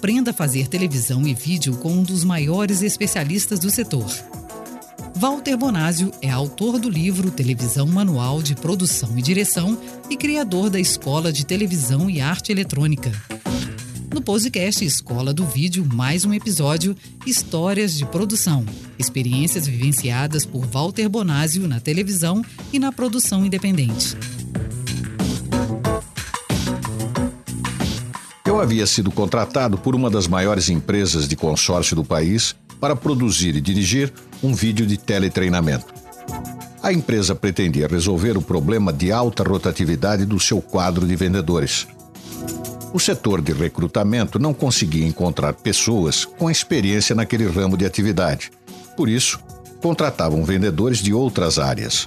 Aprenda a fazer televisão e vídeo com um dos maiores especialistas do setor. Walter Bonásio é autor do livro Televisão Manual de Produção e Direção e criador da Escola de Televisão e Arte Eletrônica. No podcast Escola do Vídeo, mais um episódio Histórias de Produção. Experiências vivenciadas por Walter Bonásio na televisão e na produção independente. Havia sido contratado por uma das maiores empresas de consórcio do país para produzir e dirigir um vídeo de teletreinamento. A empresa pretendia resolver o problema de alta rotatividade do seu quadro de vendedores. O setor de recrutamento não conseguia encontrar pessoas com experiência naquele ramo de atividade. Por isso, contratavam vendedores de outras áreas.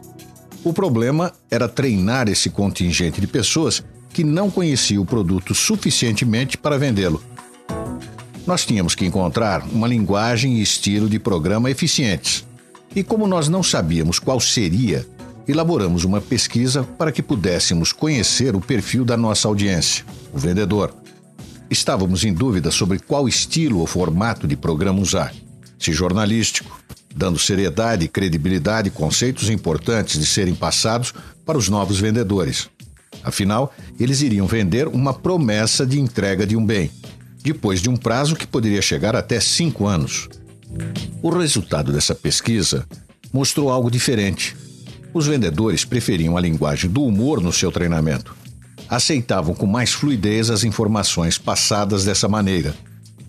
O problema era treinar esse contingente de pessoas que não conhecia o produto suficientemente para vendê-lo. Nós tínhamos que encontrar uma linguagem e estilo de programa eficientes. E como nós não sabíamos qual seria, elaboramos uma pesquisa para que pudéssemos conhecer o perfil da nossa audiência, o vendedor. Estávamos em dúvida sobre qual estilo ou formato de programa usar. Se jornalístico, dando seriedade e credibilidade conceitos importantes de serem passados para os novos vendedores. Afinal, eles iriam vender uma promessa de entrega de um bem, depois de um prazo que poderia chegar até cinco anos. O resultado dessa pesquisa mostrou algo diferente. Os vendedores preferiam a linguagem do humor no seu treinamento. Aceitavam com mais fluidez as informações passadas dessa maneira,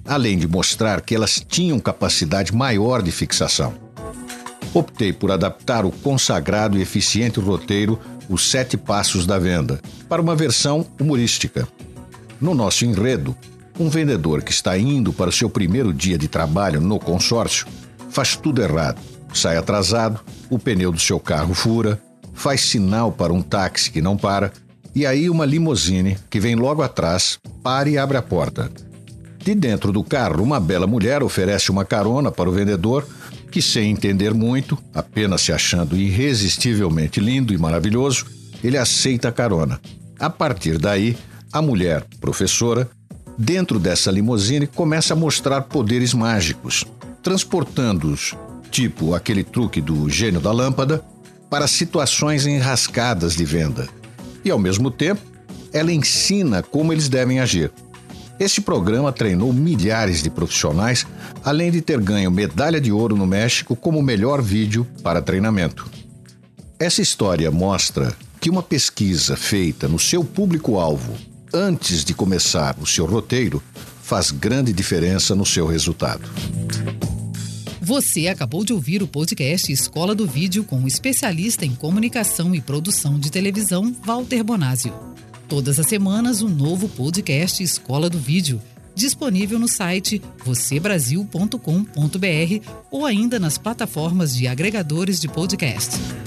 além de mostrar que elas tinham capacidade maior de fixação. Optei por adaptar o consagrado e eficiente roteiro Os Sete Passos da Venda para uma versão humorística. No nosso enredo, um vendedor que está indo para o seu primeiro dia de trabalho no consórcio faz tudo errado. Sai atrasado, o pneu do seu carro fura, faz sinal para um táxi que não para, e aí uma limusine que vem logo atrás para e abre a porta. De dentro do carro, uma bela mulher oferece uma carona para o vendedor, que, sem entender muito, apenas se achando irresistivelmente lindo e maravilhoso, ele aceita a carona. A partir daí, a mulher, professora, dentro dessa limusine, começa a mostrar poderes mágicos, transportando-os, tipo aquele truque do gênio da lâmpada, para situações enrascadas de venda. E, ao mesmo tempo, ela ensina como eles devem agir. Este programa treinou milhares de profissionais, além de ter ganho medalha de ouro no México como melhor vídeo para treinamento. Essa história mostra que uma pesquisa feita no seu público-alvo antes de começar o seu roteiro faz grande diferença no seu resultado. Você acabou de ouvir o podcast Escola do Vídeo com o especialista em comunicação e produção de televisão, Walter Bonásio. Todas as semanas, um novo podcast Escola do Vídeo, disponível no site vocêbrasil.com.br ou ainda nas plataformas de agregadores de podcast.